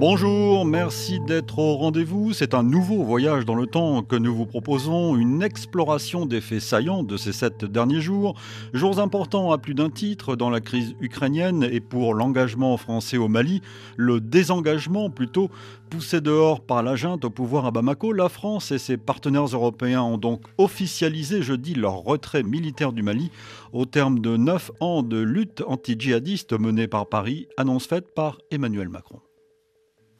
Bonjour, merci d'être au rendez-vous. C'est un nouveau voyage dans le temps que nous vous proposons, une exploration des faits saillants de ces sept derniers jours. Jours importants à plus d'un titre dans la crise ukrainienne et pour l'engagement français au Mali, le désengagement plutôt poussé dehors par la junte au pouvoir à Bamako. La France et ses partenaires européens ont donc officialisé jeudi leur retrait militaire du Mali au terme de neuf ans de lutte anti-djihadiste menée par Paris, annonce faite par Emmanuel Macron.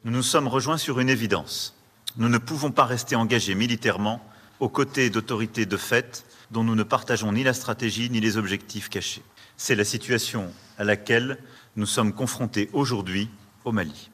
Nous nous sommes rejoints sur une évidence. Nous ne pouvons pas rester engagés militairement aux côtés d'autorités de fait dont nous ne partageons ni la stratégie ni les objectifs cachés. C'est la situation à laquelle nous sommes confrontés aujourd'hui au Mali.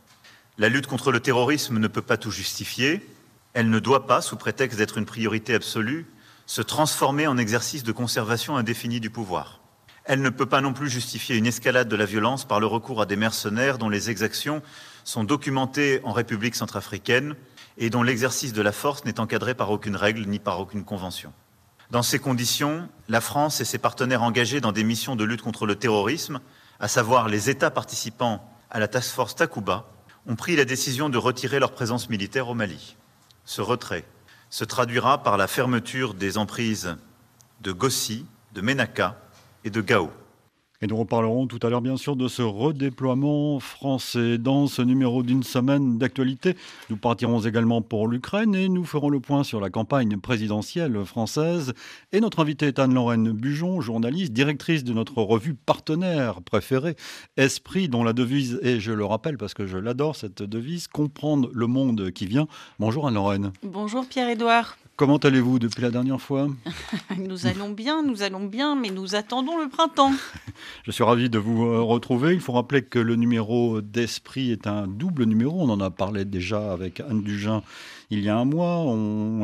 La lutte contre le terrorisme ne peut pas tout justifier. Elle ne doit pas, sous prétexte d'être une priorité absolue, se transformer en exercice de conservation indéfinie du pouvoir. Elle ne peut pas non plus justifier une escalade de la violence par le recours à des mercenaires dont les exactions sont documentées en République centrafricaine et dont l'exercice de la force n'est encadré par aucune règle ni par aucune convention. Dans ces conditions, la France et ses partenaires engagés dans des missions de lutte contre le terrorisme, à savoir les États participants à la task force Takuba, ont pris la décision de retirer leur présence militaire au Mali. Ce retrait se traduira par la fermeture des emprises de Gossi, de Ménaka et de Gao. Et nous reparlerons tout à l'heure bien sûr de ce redéploiement français dans ce numéro d'une semaine d'actualité. Nous partirons également pour l'Ukraine et nous ferons le point sur la campagne présidentielle française. Et notre invitée est Anne-Lorraine Bujon, journaliste, directrice de notre revue partenaire préférée, Esprit, dont la devise est, je le rappelle parce que je l'adore cette devise, comprendre le monde qui vient. Bonjour Anne-Lorraine. Bonjour Pierre-Édouard. Comment allez-vous depuis la dernière fois Nous allons bien, nous allons bien, mais nous attendons le printemps. Je suis ravi de vous euh, retrouver. Il faut rappeler que le numéro d'Esprit est un double numéro. On en a parlé déjà avec Anne Dugin il y a un mois.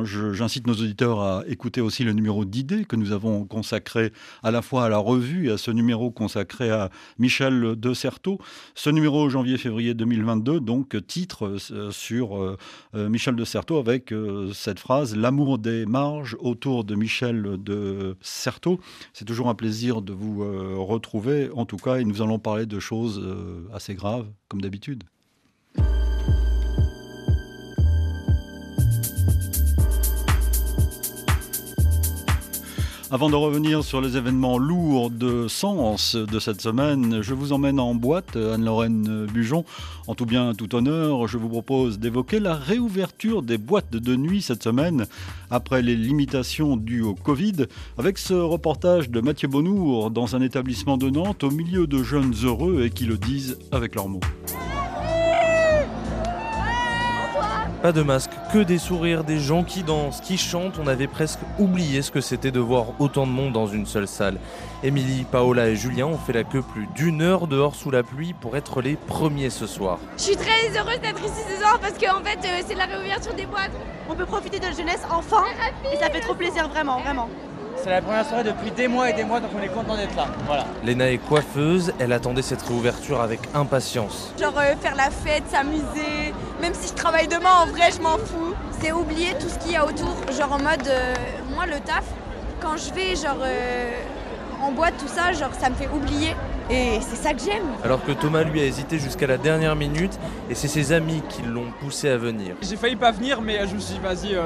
J'incite nos auditeurs à écouter aussi le numéro d'idées que nous avons consacré à la fois à la revue et à ce numéro consacré à Michel de Certeau. Ce numéro janvier-février 2022, donc titre euh, sur euh, euh, Michel de Certeau avec cette phrase L'amour des marges autour de Michel de Certeau. C'est toujours un plaisir de vous retrouver en tout cas et nous allons parler de choses assez graves comme d'habitude. Avant de revenir sur les événements lourds de sens de cette semaine, je vous emmène en boîte, Anne-Lorraine Bujon. En tout bien, tout honneur, je vous propose d'évoquer la réouverture des boîtes de nuit cette semaine, après les limitations dues au Covid, avec ce reportage de Mathieu Bonnour dans un établissement de Nantes au milieu de jeunes heureux et qui le disent avec leurs mots. Pas de masque, que des sourires, des gens qui dansent, qui chantent. On avait presque oublié ce que c'était de voir autant de monde dans une seule salle. Émilie, Paola et Julien ont fait la queue plus d'une heure dehors sous la pluie pour être les premiers ce soir. Je suis très heureuse d'être ici ce soir parce qu'en fait euh, c'est la réouverture des boîtes. On peut profiter de la jeunesse enfin et ça fait trop plaisir vraiment, vraiment. C'est la première soirée depuis des mois et des mois, donc on est content d'être là. Voilà. Léna est coiffeuse, elle attendait cette réouverture avec impatience. Genre euh, faire la fête, s'amuser, même si je travaille demain, en vrai, je m'en fous. C'est oublier tout ce qu'il y a autour, genre en mode, euh, moi le taf, quand je vais genre euh, en boîte, tout ça, genre ça me fait oublier. Et c'est ça que j'aime. Alors que Thomas lui a hésité jusqu'à la dernière minute et c'est ses amis qui l'ont poussé à venir. J'ai failli pas venir mais je me suis dit vas-y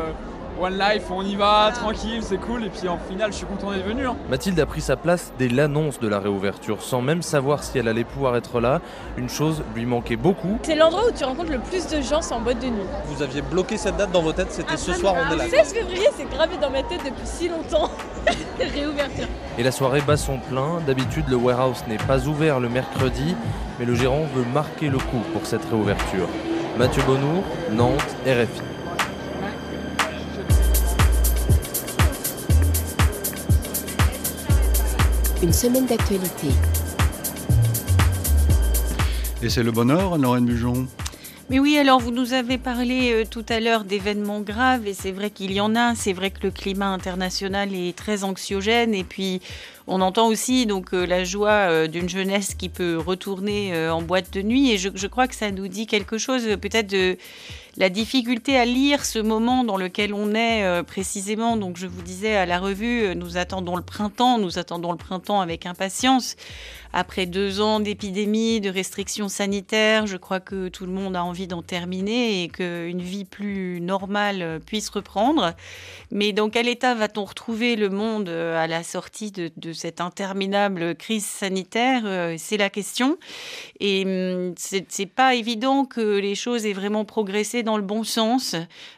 One Life, on y va, tranquille, c'est cool. Et puis en final, je suis content d'être venu. Hein. Mathilde a pris sa place dès l'annonce de la réouverture, sans même savoir si elle allait pouvoir être là. Une chose lui manquait beaucoup. C'est l'endroit où tu rencontres le plus de gens sans boîte de nuit. Vous aviez bloqué cette date dans vos têtes, c'était ce soir, on est là. 16 février, c'est gravé dans ma tête depuis si longtemps. réouverture. Et la soirée bat son plein. D'habitude, le warehouse n'est pas ouvert le mercredi, mais le gérant veut marquer le coup pour cette réouverture. Mathieu Bonnour, Nantes, RFI. Une semaine d'actualité. Et c'est le bonheur, Lorraine Bujon mais oui, alors vous nous avez parlé euh, tout à l'heure d'événements graves et c'est vrai qu'il y en a. C'est vrai que le climat international est très anxiogène et puis on entend aussi donc euh, la joie euh, d'une jeunesse qui peut retourner en boîte de nuit et je, je, crois que ça nous dit quelque chose peut-être de la difficulté à lire ce moment dans lequel on est précisément. Donc je vous disais à la revue, nous attendons le printemps, nous attendons le printemps avec impatience après deux ans d'épidémie, de restrictions sanitaires, je crois que tout le monde a envie d'en terminer et qu'une vie plus normale puisse reprendre. Mais dans quel état va-t-on retrouver le monde euh, à la sortie de, cette interminable crise sanitaire euh, C'est la question. Et hum, c'est pas évident que les choses aient vraiment progressé dans le bon sens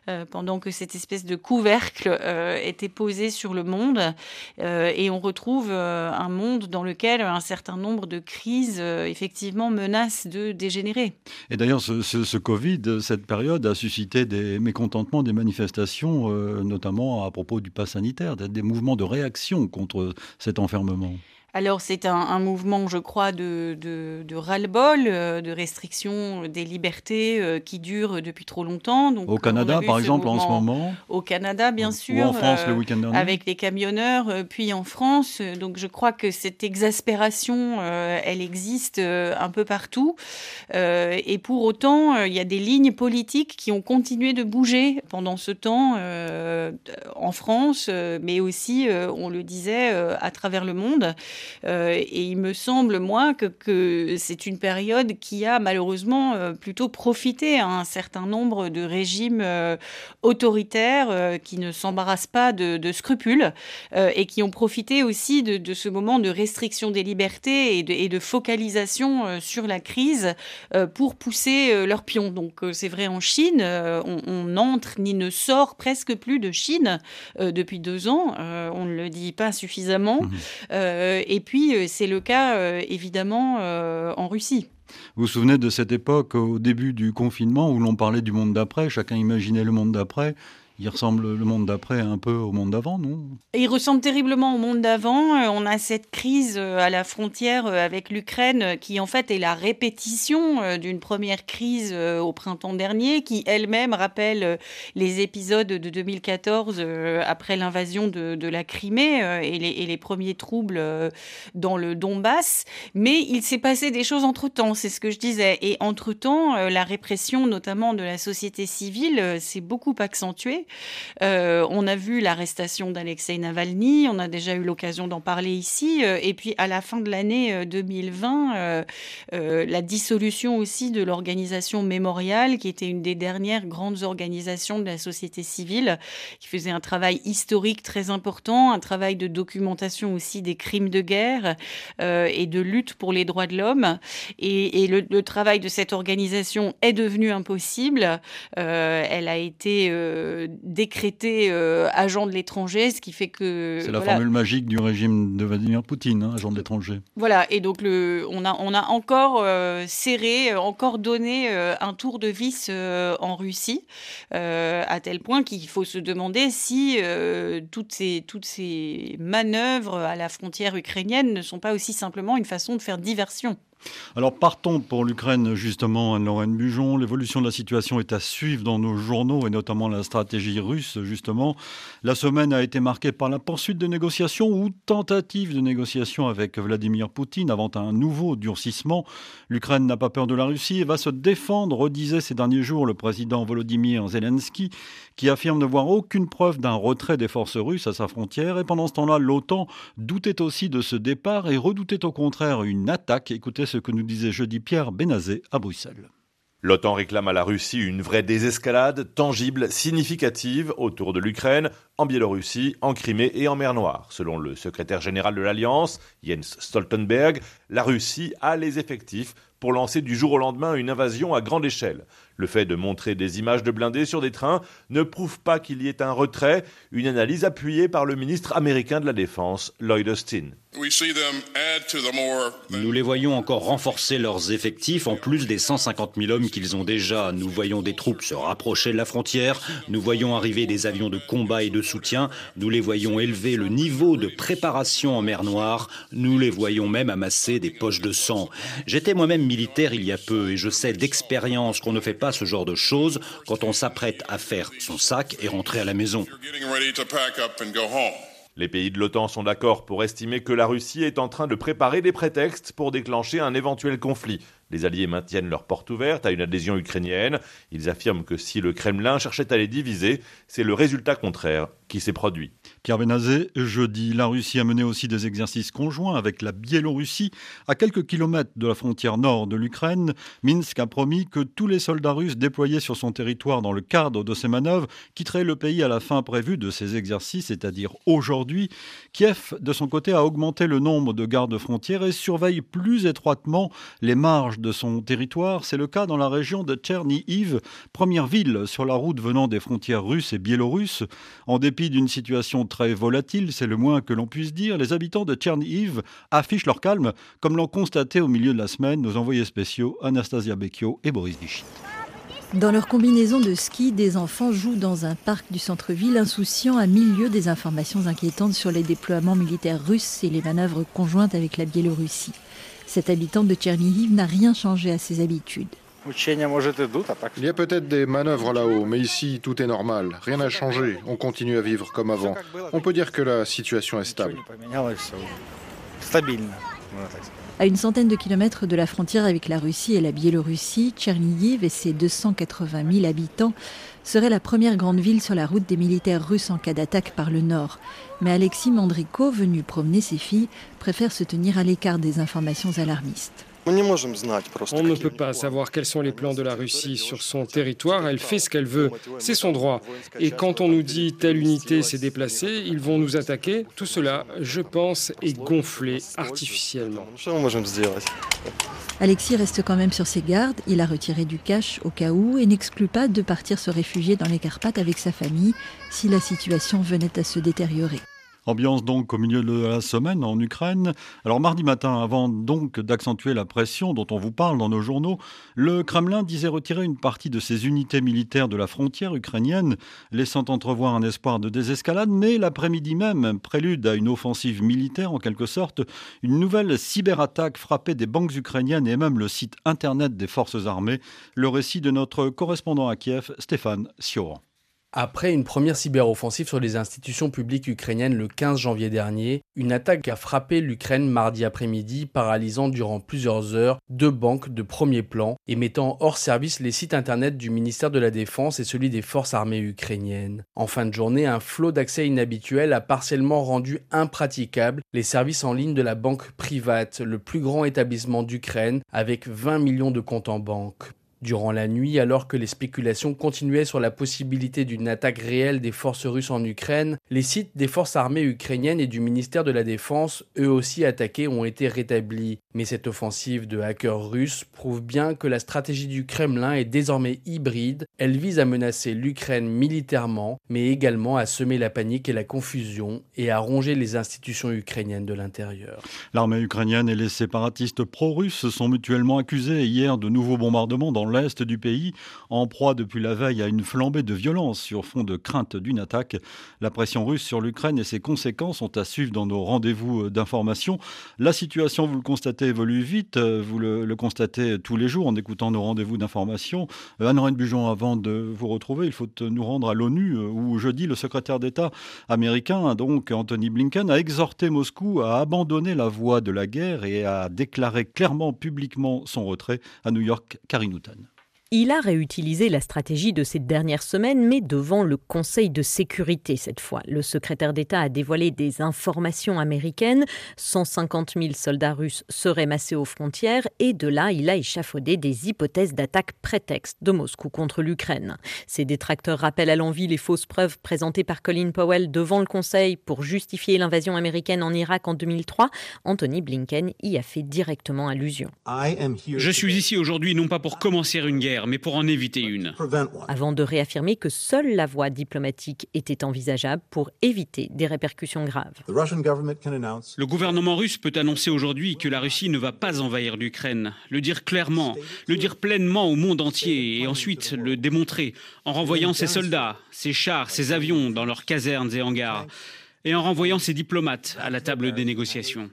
euh, pendant que cette espèce de couvercle était posé sur le monde. et on retrouve un monde dans lequel un certain nombre de crises, euh, effectivement, menacent de dégénérer. Et d'ailleurs, ce, Covid, cette période, a suscité des mécontentements, des manifestations, euh, notamment à propos du pass sanitaire, des mouvements de réaction contre cet enfermement. Alors c'est un, mouvement, je crois, de, de, ras-le-bol, euh, de restriction des libertés euh, qui dure depuis trop longtemps. Donc, au Canada, par exemple, en ce moment Au Canada, bien sûr. Ou en France, le euh, week-end dernier Avec les camionneurs, puis en France. Donc je crois que cette exaspération, elle existe un peu partout. et pour autant, il y a des lignes politiques qui ont continué de bouger pendant ce temps en France, mais aussi, on le disait, à travers le monde. Euh, et il me semble, moi, que, c'est une période qui a malheureusement euh, plutôt profité à un certain nombre de régimes euh, autoritaires qui ne s'embarrassent pas de, scrupules et qui ont profité aussi de, ce moment de restriction des libertés et de, focalisation sur la crise pour pousser leurs pions. Donc c'est vrai en Chine, on, n'entre ni ne sort presque plus de Chine depuis deux ans. on ne le dit pas suffisamment. Mmh. Et puis, euh, c'est le cas euh, évidemment euh, en Russie. Vous vous souvenez de cette époque au début du confinement où l'on parlait du monde d'après, chacun imaginait le monde d'après il ressemble le monde d'après un peu au monde d'avant, non? Il ressemble terriblement au monde d'avant. Euh, on a cette crise euh, à la frontière euh, avec l'Ukraine qui en fait est la répétition d'une première crise au printemps dernier qui elle-même rappelle les épisodes de 2014 après l'invasion de, la Crimée et les, et les, premiers troubles dans le Donbass. Mais il s'est passé des choses entre-temps, c'est ce que je disais. Et entre-temps, la répression notamment de la société civile s'est beaucoup accentuée. Euh, on a vu l'arrestation d'Alexei Navalny, on a déjà eu l'occasion d'en parler ici. Euh, et puis à la fin de l'année 2020, euh, la dissolution aussi de l'organisation Mémorial, qui était une des dernières grandes organisations de la société civile, qui faisait un travail historique très important, un travail de documentation aussi des crimes de guerre et de lutte pour les droits de l'homme. Et, le, le, travail de cette organisation est devenu impossible. elle a été décrété euh, agent de l'étranger, ce qui fait que... C'est la formule magique du régime de Vladimir Poutine, hein, agent de l'étranger. Voilà, et donc le, on, a, on a encore euh, serré, euh, encore donné un tour de vis en Russie, à tel point qu'il faut se demander si toutes, ces, toutes ces manœuvres à la frontière ukrainienne ne sont pas aussi simplement une façon de faire diversion. Alors partons pour l'Ukraine justement, Anne-Lorraine Bujon. L'évolution de la situation est à suivre dans nos journaux et notamment la stratégie russe justement. La semaine a été marquée par la poursuite de négociations ou tentative de négociations avec Vladimir Poutine avant un nouveau durcissement. L'Ukraine n'a pas peur de la Russie et va se défendre, redisait ces derniers jours le président Volodymyr Zelensky, qui affirme ne voir aucune preuve d'un retrait des forces russes à sa frontière. Et pendant ce temps-là, l'OTAN doutait aussi de ce départ et redoutait au contraire une attaque. Écoutez ce que nous disait jeudi Pierre Benazé à Bruxelles. L'OTAN réclame à la Russie une vraie désescalade tangible, significative autour de l'Ukraine, en Biélorussie, en Crimée et en mer Noire. Selon le secrétaire général de l'Alliance, Jens Stoltenberg, la Russie a les effectifs pour lancer du jour au lendemain une invasion à grande échelle. Le fait de montrer des images de blindés sur des trains ne prouve pas qu'il y ait un retrait, une analyse appuyée par le ministre américain de la Défense, Lloyd Austin. Nous les voyons encore renforcer leurs effectifs en plus des 150 000 hommes qu'ils ont déjà. Nous voyons des troupes se rapprocher de la frontière. Nous voyons arriver des avions de combat et de soutien. Nous les voyons élever le niveau de préparation en mer Noire. Nous les voyons même amasser des poches de sang. J'étais moi-même militaire il y a peu et je sais d'expérience qu'on ne fait pas ce genre de choses quand on s'apprête à faire son sac et rentrer à la maison. Les pays de l'OTAN sont d'accord pour estimer que la Russie est en train de préparer des prétextes pour déclencher un éventuel conflit. Les Alliés maintiennent leurs portes ouvertes à une adhésion ukrainienne. Ils affirment que si le Kremlin cherchait à les diviser, c'est le résultat contraire qui s'est produit. Pierre jeudi, la Russie a mené aussi des exercices conjoints avec la Biélorussie à quelques kilomètres de la frontière nord de l'Ukraine. Minsk a promis que tous les soldats russes déployés sur son territoire dans le cadre de ces manœuvres quitteraient le pays à la fin prévue de ces exercices, c'est-à-dire aujourd'hui. Kiev, de son côté, a augmenté le nombre de gardes frontières et surveille plus étroitement les marges de son territoire. C'est le cas dans la région de Tchernihiv, première ville sur la route venant des frontières russes et biélorusses. En dépit d'une situation très volatile, c'est le moins que l'on puisse dire, les habitants de Tchernihiv affichent leur calme, comme l'ont constaté au milieu de la semaine nos envoyés spéciaux Anastasia Becchio et Boris Vichy. Dans leur combinaison de ski, des enfants jouent dans un parc du centre-ville, insouciants à milieu des informations inquiétantes sur les déploiements militaires russes et les manœuvres conjointes avec la Biélorussie. Cet habitant de Tchernihiv n'a rien changé à ses habitudes. Il y a peut-être des manœuvres là-haut, mais ici tout est normal. Rien n'a changé. On continue à vivre comme avant. On peut dire que la situation est stable. À une centaine de kilomètres de la frontière avec la Russie et la Biélorussie, Tchernihiv et ses 280 000 habitants seraient la première grande ville sur la route des militaires russes en cas d'attaque par le nord. Mais Alexis Mandriko, venu promener ses filles, préfère se tenir à l'écart des informations alarmistes. On ne peut pas savoir quels sont les plans de la Russie sur son territoire. Elle fait ce qu'elle veut. C'est son droit. Et quand on nous dit telle unité s'est déplacée, ils vont nous attaquer. Tout cela, je pense, est gonflé artificiellement. Alexis reste quand même sur ses gardes. Il a retiré du cash au cas où et n'exclut pas de partir se réfugier dans les Carpates avec sa famille si la situation venait à se détériorer. Ambiance donc au milieu de la semaine en Ukraine. Alors mardi matin, avant donc d'accentuer la pression dont on vous parle dans nos journaux, le Kremlin disait retirer une partie de ses unités militaires de la frontière ukrainienne, laissant entrevoir un espoir de désescalade, mais l'après-midi même, prélude à une offensive militaire en quelque sorte, une nouvelle cyberattaque frappait des banques ukrainiennes et même le site internet des forces armées. Le récit de notre correspondant à Kiev, Stéphane Sioran. Après une première cyberoffensive sur les institutions publiques ukrainiennes le 15 janvier dernier, une attaque a frappé l'Ukraine mardi après-midi, paralysant durant plusieurs heures deux banques de premier plan et mettant hors service les sites internet du ministère de la Défense et celui des forces armées ukrainiennes. En fin de journée, un flot d'accès inhabituel a partiellement rendu impraticable les services en ligne de la banque private, le plus grand établissement d'Ukraine, avec 20 millions de comptes en banque. Durant la nuit, alors que les spéculations continuaient sur la possibilité d'une attaque réelle des forces russes en Ukraine, les sites des forces armées ukrainiennes et du ministère de la Défense, eux aussi attaqués, ont été rétablis. Mais cette offensive de hackers russes prouve bien que la stratégie du Kremlin est désormais hybride. Elle vise à menacer l'Ukraine militairement, mais également à semer la panique et la confusion et à ronger les institutions ukrainiennes de l'intérieur. L'armée ukrainienne et les séparatistes pro-russes se sont mutuellement accusés hier de nouveaux bombardements dans l'est du pays, en proie depuis la veille à une flambée de violence sur fond de crainte d'une attaque. La pression russe sur l'Ukraine et ses conséquences sont à suivre dans nos rendez-vous d'information. La situation, vous le constatez, évolue vite. Vous le, constatez tous les jours en écoutant nos rendez-vous d'information. Anne-Reine Bujon, avant de vous retrouver, il faut nous rendre à l'ONU où jeudi, le secrétaire d'État américain, donc Anthony Blinken, a exhorté Moscou à abandonner la voie de la guerre et à déclarer clairement publiquement son retrait à New York. Karine il a réutilisé la stratégie de ces dernières semaines, mais devant le Conseil de sécurité cette fois. Le secrétaire d'État a dévoilé des informations américaines. 150 000 soldats russes seraient massés aux frontières et de là, il a échafaudé des hypothèses d'attaque prétexte de Moscou contre l'Ukraine. Ses détracteurs rappellent à l'envie les fausses preuves présentées par Colin Powell devant le Conseil pour justifier l'invasion américaine en Irak en 2003. Anthony Blinken y a fait directement allusion. Je suis ici aujourd'hui non pas pour commencer une guerre, mais pour en éviter une. Avant de réaffirmer que seule la voie diplomatique était envisageable pour éviter des répercussions graves. Le gouvernement russe peut annoncer aujourd'hui que la Russie ne va pas envahir l'Ukraine, le dire clairement, le dire pleinement au monde entier et ensuite le démontrer en renvoyant ses soldats, ses chars, ses avions dans leurs casernes et hangars et en renvoyant ses diplomates à la table des négociations.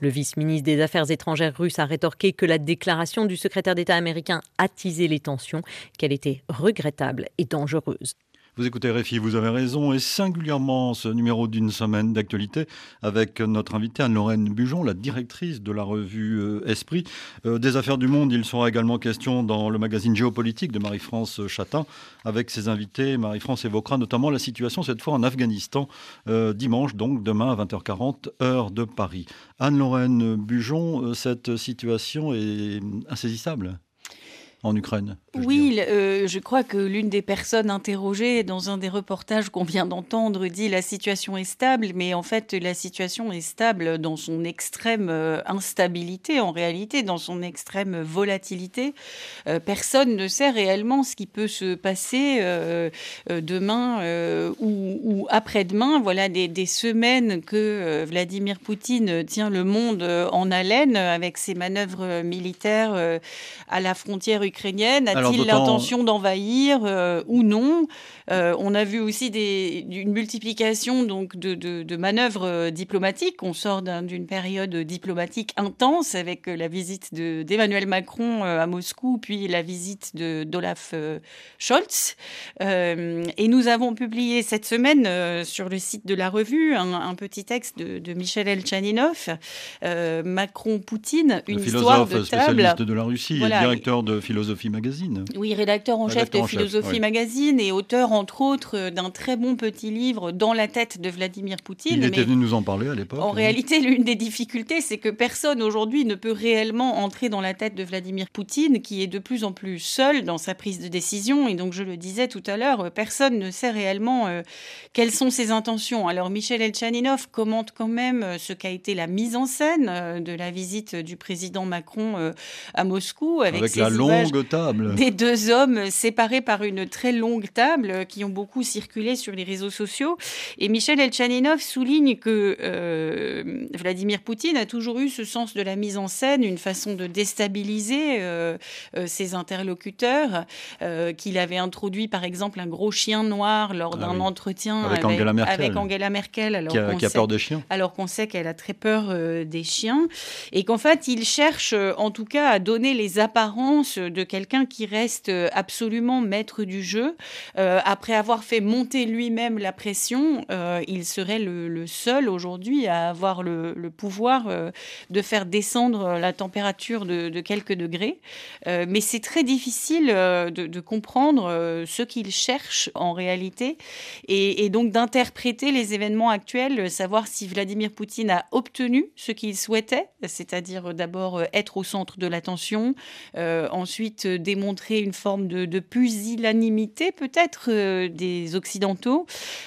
Le vice-ministre des Affaires étrangères russe a rétorqué que la déclaration du secrétaire d'État américain attisait les tensions, qu'elle était regrettable et dangereuse. Vous écoutez Réfi, vous avez raison, et singulièrement ce numéro d'une semaine d'actualité avec notre invitée Anne-Lorraine Bujon, la directrice de la revue euh, Esprit. Euh, des affaires du monde, il sera également question dans le magazine géopolitique de Marie-France Chatin. Avec ses invités, Marie-France évoquera notamment la situation cette fois en Afghanistan, euh, dimanche donc, demain à 20h40, heure de Paris. Anne-Lorraine Bujon, cette situation est insaisissable? En Ukraine. Oui, euh, je crois que l'une des personnes interrogées dans un des reportages qu'on vient d'entendre dit la situation est stable, mais en fait la situation est stable dans son extrême euh, instabilité, en réalité, dans son extrême volatilité. Euh, personne ne sait réellement ce qui peut se passer demain ou, après-demain. Voilà des, des, semaines que Vladimir Poutine tient le monde en haleine avec ses manœuvres militaires à la frontière ukrainienne. A-t-il l'intention d'envahir euh, ou non? Euh, On a vu aussi des, une multiplication donc de, de, manœuvres euh, diplomatiques. On sort d'une période diplomatique intense avec la visite d'Emmanuel Macron à Moscou, puis la visite d'Olaf Scholz. et nous avons publié cette semaine sur le site de la revue un, petit texte de, Michel Elchaninov, Macron-Poutine, une histoire de table. spécialiste de la Russie et directeur de Philosophie Magazine. Oui, rédacteur en chef de Philosophie Magazine et auteur, entre autres, d'un très bon petit livre Dans la tête de Vladimir Poutine. Il était venu nous en parler à l'époque. En réalité, l'une des difficultés, c'est que personne aujourd'hui ne peut réellement entrer dans la tête de Vladimir Poutine, qui est de plus en plus seul dans sa prise de décision. Et donc, je le disais tout à l'heure, personne ne sait réellement euh, quelles sont ses intentions. Alors, Michel Elchaninov commente quand même euh, ce qu'a été la mise en scène euh, de la visite du président Macron à Moscou avec, avec la longue table des deux hommes séparés par une très longue table qui ont beaucoup circulé sur les réseaux sociaux. Et Michel Elchaninov souligne que euh, Vladimir Poutine a toujours eu ce sens de la mise en scène, une façon de déstabiliser euh, euh, ses interlocuteurs, qu'il avait introduit par exemple un gros chien noir lors ah d'un entretien avec, Angela Merkel, avec Angela Merkel alors qui a, peur des chiens. Alors qu'on sait qu'elle a très peur des chiens et qu'en fait il cherche en tout cas à donner les apparences de quelqu'un qui reste absolument maître du jeu. Euh, après avoir fait monter lui-même la pression, euh, il serait le, seul aujourd'hui à avoir le, pouvoir euh, de faire descendre la température de, quelques degrés. mais c'est très difficile de, comprendre ce qu'il cherche en réalité et, donc d'interpréter les événements actuels, savoir si Vladimir Poutine a obtenu ce qu'il souhaitait, c'est-à-dire d'abord être au centre de l'attention, ensuite démontrer une forme de, pusillanimité peut-être euh, des Occidentaux.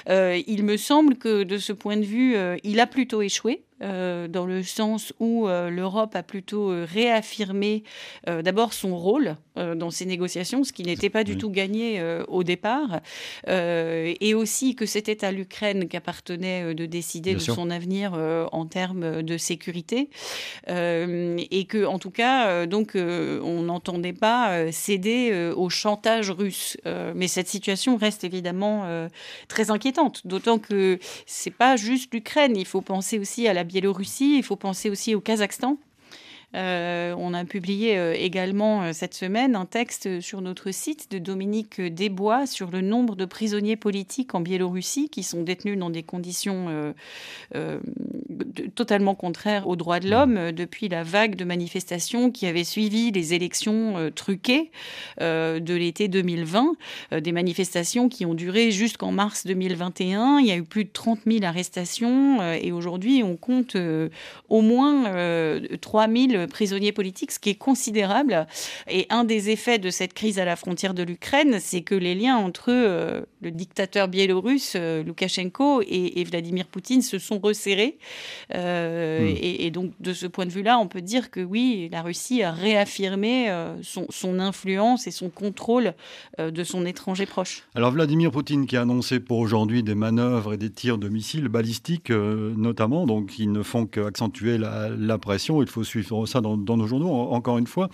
Euh, il me semble que de ce point de vue, euh, il a plutôt échoué. Euh, dans le sens où euh, l'Europe a plutôt euh, réaffirmé d'abord son rôle dans ces négociations, ce qui n'était pas du tout gagné au départ, et aussi que c'était à l'Ukraine qu'appartenait de décider de son avenir en termes de sécurité, et que en tout cas, donc, on n'entendait pas céder au chantage russe. mais cette situation reste évidemment très inquiétante, d'autant que c'est pas juste l'Ukraine, il faut penser aussi à la Biélorussie, il faut penser aussi au Kazakhstan. Euh, on a publié euh, également euh, cette semaine un texte sur notre site de Dominique Desbois sur le nombre de prisonniers politiques en Biélorussie qui sont détenus dans des conditions totalement contraires aux droits de l'homme depuis la vague de manifestations qui avait suivi les élections truquées de l'été 2020, des manifestations qui ont duré jusqu'en mars 2021. Il y a eu plus de 30 000 arrestations et aujourd'hui on compte au moins 3 000 prisonniers politiques, ce qui est considérable. Et un des effets de cette crise à la frontière de l'Ukraine, c'est que les liens entre euh, le dictateur biélorusse euh, Loukachenko et, Vladimir Poutine se sont resserrés. Euh, hmm. et, donc, de ce point de vue-là, on peut dire que oui, la Russie a réaffirmé son, son, influence et son contrôle de son étranger proche. Alors, Vladimir Poutine qui a annoncé pour aujourd'hui des manœuvres et des tirs de missiles balistiques, notamment, donc qui ne font qu'accentuer la, la pression. Il faut suivre ça dans, nos journaux, encore une fois.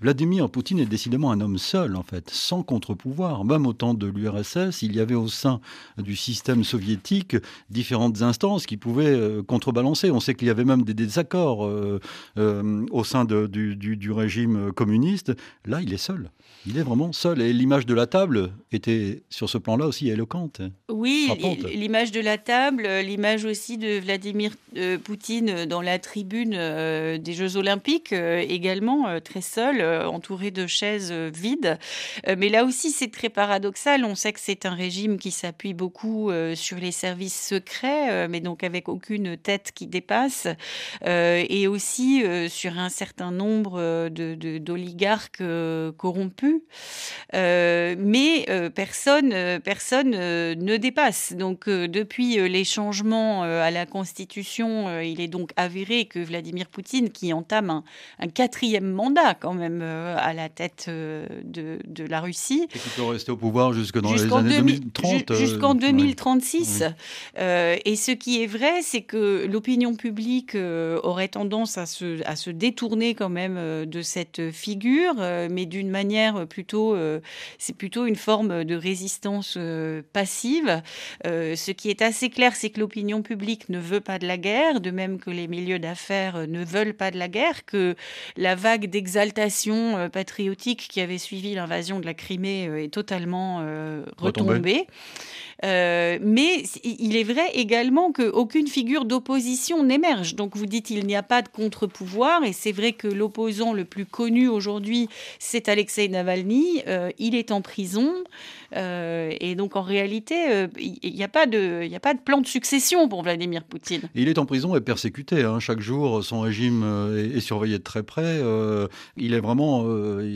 Vladimir Poutine est décidément un homme seul, en fait, sans contre-pouvoir. Même au temps de l'URSS, il y avait au sein du système soviétique différentes instances qui pouvaient euh, contrebalancer. On sait qu'il y avait même des désaccords euh, euh, au sein du, du régime communiste. Là, il est seul. Il est vraiment seul. Et l'image de la table était, sur ce plan-là, aussi éloquente. Oui, l'image de la table, l'image aussi de Vladimir Poutine dans la tribune des Jeux Olympiques, euh, également très seul, entouré de chaises vides. mais là aussi, c'est très paradoxal. On sait que c'est un régime qui s'appuie beaucoup sur les services secrets, mais donc avec aucune tête qui dépasse, et aussi sur un certain nombre d'oligarques corrompus euh, mais euh, personne, euh, personne ne dépasse. Donc depuis les changements à la Constitution, il est donc avéré que Vladimir Poutine, qui entame un, quatrième mandat quand même à la tête de, de, la Russie, et qui peut rester au pouvoir jusque dans les années 2030, jusqu'en 2036. et ce qui est vrai, c'est que l'opinion publique aurait tendance à se, à se détourner quand même de cette figure, mais d'une manière plutôt, euh, c'est plutôt une forme de résistance euh, passive. Euh, ce qui est assez clair, c'est que l'opinion publique ne veut pas de la guerre, de même que les milieux d'affaires ne veulent pas de la guerre, que la vague d'exaltation patriotique qui avait suivi l'invasion de la Crimée est totalement retombée. Euh, mais il est vrai également qu'aucune figure d'opposition n'émerge. Donc vous dites il n'y a pas de contre-pouvoir, et c'est vrai que l'opposant le plus connu aujourd'hui, c'est Alexei Navalny. Euh, il est en prison. Euh, et donc en réalité, il n'y a, pas de, a pas de plan de succession pour Vladimir Poutine. il est en prison et persécuté. Hein. Chaque jour, son régime est, surveillé de très près. il est vraiment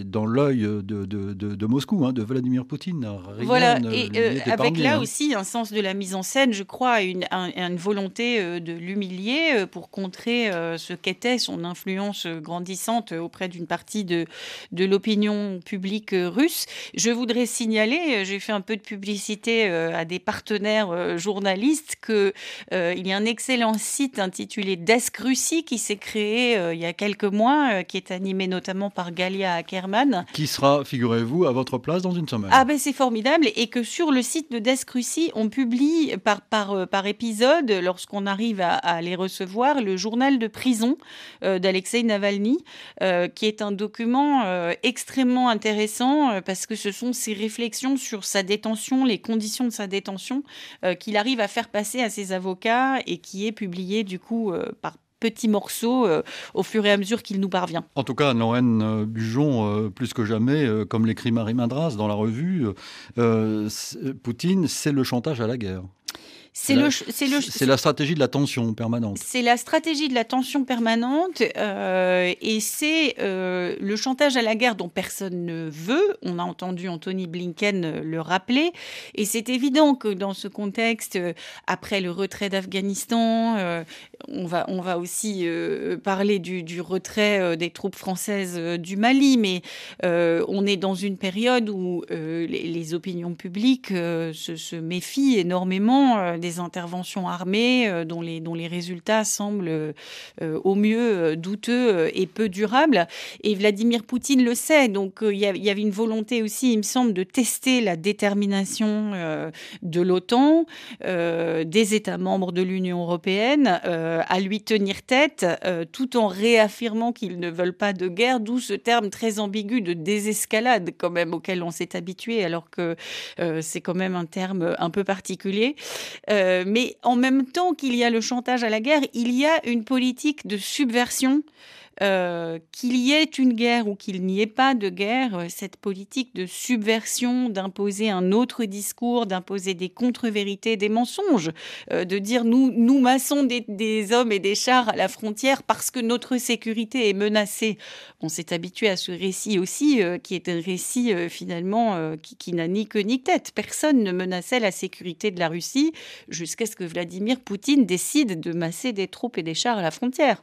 dans l'œil de, de, de, Moscou, hein, de Vladimir Poutine. voilà, et avec là hein. Aussi un sens de la mise en scène, je crois, une, une volonté euh, de l'humilier euh, pour contrer euh, ce qu'était son influence grandissante auprès d'une partie de, de l'opinion publique russe. Je voudrais signaler, j'ai fait un peu de publicité à des partenaires journalistes, qu'il il y a un excellent site intitulé Desk Russie qui s'est créé il y a quelques mois, qui est animé notamment par Galia Ackerman. Qui sera, figurez-vous, à votre place dans une semaine. Ah ben c'est formidable et que sur le site de Desk On publie par, par, euh, épisode, lorsqu'on arrive à, les recevoir, le journal de prison euh, d'Alexei Navalny, euh, qui est un document extrêmement intéressant parce que ce sont ses réflexions sur sa détention, les conditions de sa détention, qu'il arrive à faire passer à ses avocats et qui est publié du coup par petits morceaux au fur et à mesure qu'il nous parvient. En tout cas, Lorraine Bujon, plus que jamais, comme l'écrit Marie Madras dans la revue, Poutine, c'est le chantage à la guerre. C'est le, la stratégie de la tension permanente. C'est la stratégie de la tension permanente euh, et c'est euh, le chantage à la guerre dont personne ne veut. On a entendu Anthony Blinken le rappeler et c'est évident que dans ce contexte, après le retrait d'Afghanistan, euh, on va on va aussi parler du, du retrait des troupes françaises du Mali, mais on est dans une période où les, les, opinions publiques se, se, méfient énormément des interventions armées euh, dont, les, dont les résultats semblent euh, au mieux euh, douteux et peu durables. Et Vladimir Poutine le sait. Donc il y, avait une volonté aussi, il me semble, de tester la détermination de l'OTAN, des États membres de l'Union européenne, à lui tenir tête, tout en réaffirmant qu'ils ne veulent pas de guerre, d'où ce terme très ambigu de désescalade quand même auquel on s'est habitué, alors que c'est quand même un terme un peu particulier. Euh, mais en même temps qu'il y a le chantage à la guerre, il y a une politique de subversion euh, qu'il y ait une guerre ou qu'il n'y ait pas de guerre, euh, cette politique de subversion, d'imposer un autre discours, d'imposer des contre-vérités, des mensonges, euh, de dire nous, nous massons des, hommes et des chars à la frontière parce que notre sécurité est menacée. On s'est habitué à ce récit aussi, qui est un récit finalement qui, qui n'a ni queue ni tête. Personne ne menaçait la sécurité de la Russie jusqu'à ce que Vladimir Poutine décide de masser des troupes et des chars à la frontière.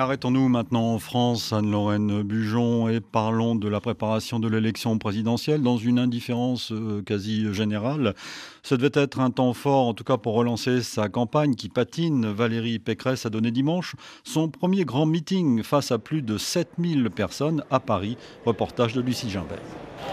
Arrêtons-nous maintenant en France, Anne-Lorraine Bujon, et parlons de la préparation de l'élection présidentielle dans une indifférence euh, quasi générale. Ce devait être un temps fort, en tout cas pour relancer sa campagne qui patine. Valérie Pécresse a donné dimanche son premier grand meeting face à plus de 7000 personnes à Paris. Reportage de Lucie Gimbert.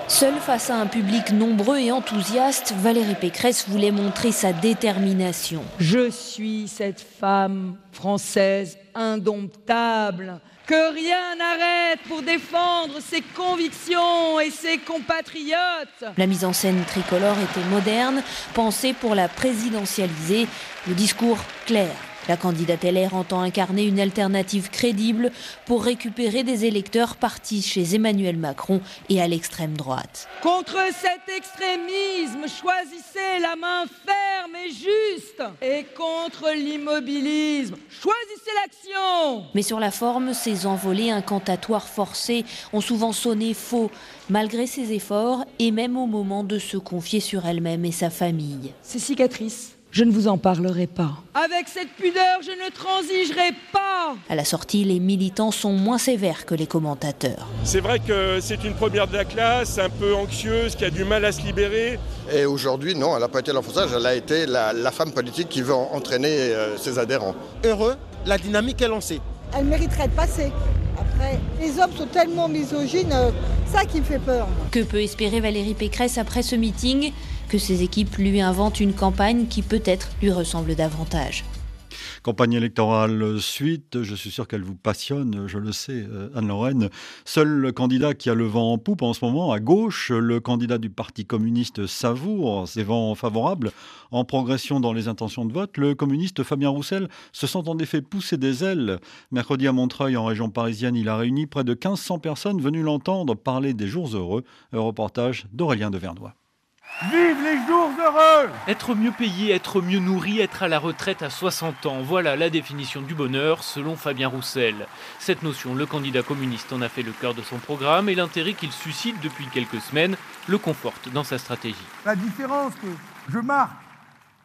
Seule face à un public nombreux et enthousiaste, Valérie Pécresse voulait montrer sa détermination. Je suis cette femme française indomptable que rien n'arrête pour défendre ses convictions et ses compatriotes. La mise en scène tricolore était moderne, pensée pour la présidentialiser, le discours clair. La candidate LR entend incarner une alternative crédible pour récupérer des électeurs partis chez Emmanuel Macron et à l'extrême droite. Contre cet extrémisme, choisissez la main ferme et juste. Et contre l'immobilisme, choisissez l'action. Mais sur la forme, ces envolées incantatoires forcées ont souvent sonné faux, malgré ses efforts et même au moment de se confier sur elle-même et sa famille. Ces cicatrices je ne vous en parlerai pas. Avec cette pudeur, je ne transigerai pas. À la sortie, les militants sont moins sévères que les commentateurs. C'est vrai que c'est une première de la classe, un peu anxieuse, qui a du mal à se libérer. Et aujourd'hui, non, elle n'a pas été l'enfonçage, elle a été la, femme politique qui veut entraîner euh, ses adhérents. Heureux, la dynamique est lancée. Elle mériterait de passer. Après, les hommes sont tellement misogynes, euh, ça qui me fait peur. Que peut espérer Valérie Pécresse après ce meeting? Que ses équipes lui inventent une campagne qui peut-être lui ressemble davantage. Campagne électorale suite, je suis sûr qu'elle vous passionne, je le sais, euh, Anne-Lorraine. Seul candidat qui a le vent en poupe en ce moment, à gauche, le candidat du Parti communiste savoure ses vents favorables. En progression dans les intentions de vote, le communiste Fabien Roussel se sent en effet pousser des ailes. Mercredi à Montreuil, en région parisienne, il a réuni près de 1500 personnes venues l'entendre parler des jours heureux. Un reportage d'Aurélien de Vernois. Vive les jours heureux Être mieux payé, être mieux nourri, être à la retraite à 60 ans, voilà la définition du bonheur selon Fabien Roussel. Cette notion, le candidat communiste en a fait le cœur de son programme et l'intérêt qu'il suscite depuis quelques semaines le conforte dans sa stratégie. La différence que je marque,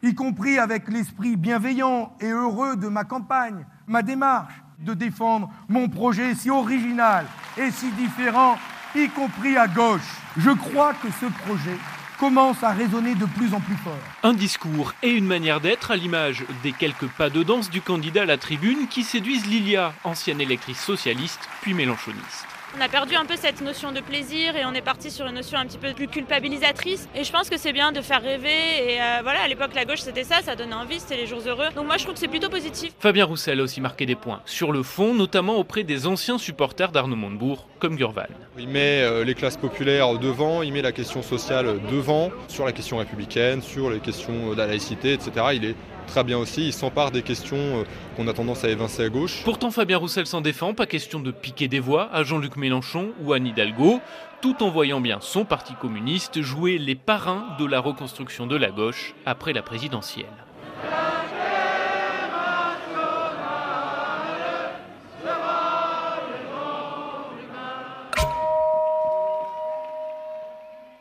y compris avec l'esprit bienveillant et heureux de ma campagne, ma démarche de défendre mon projet si original et si différent, y compris à gauche. Je crois que ce projet commence à résonner de plus en plus fort. Un discours et une manière d'être à l'image des quelques pas de danse du candidat à la tribune qui séduisent Lilia, ancienne électrice socialiste puis mélanchoniste. On a perdu un peu cette notion de plaisir et on est parti sur une notion un petit peu plus culpabilisatrice. Et je pense que c'est bien de faire rêver. Et euh, voilà, à l'époque, la gauche, c'était ça, ça donnait envie, c'était les jours heureux. Donc moi, je trouve que c'est plutôt positif. Fabien Roussel a aussi marqué des points sur le fond, notamment auprès des anciens supporters d'Arnaud Montebourg, comme Gurval. Il met euh, les classes populaires devant, il met la question sociale devant, sur la question républicaine, sur les questions de la laïcité, etc. Il est très bien aussi. Il s'empare des questions euh, qu'on a tendance à évincer à gauche. Pourtant, Fabien Roussel s'en défend. Pas question de piquer des voix à Jean-Luc Mélenchon ou à Hidalgo, tout en voyant bien son parti communiste jouer les parrains de la reconstruction de la gauche après la présidentielle.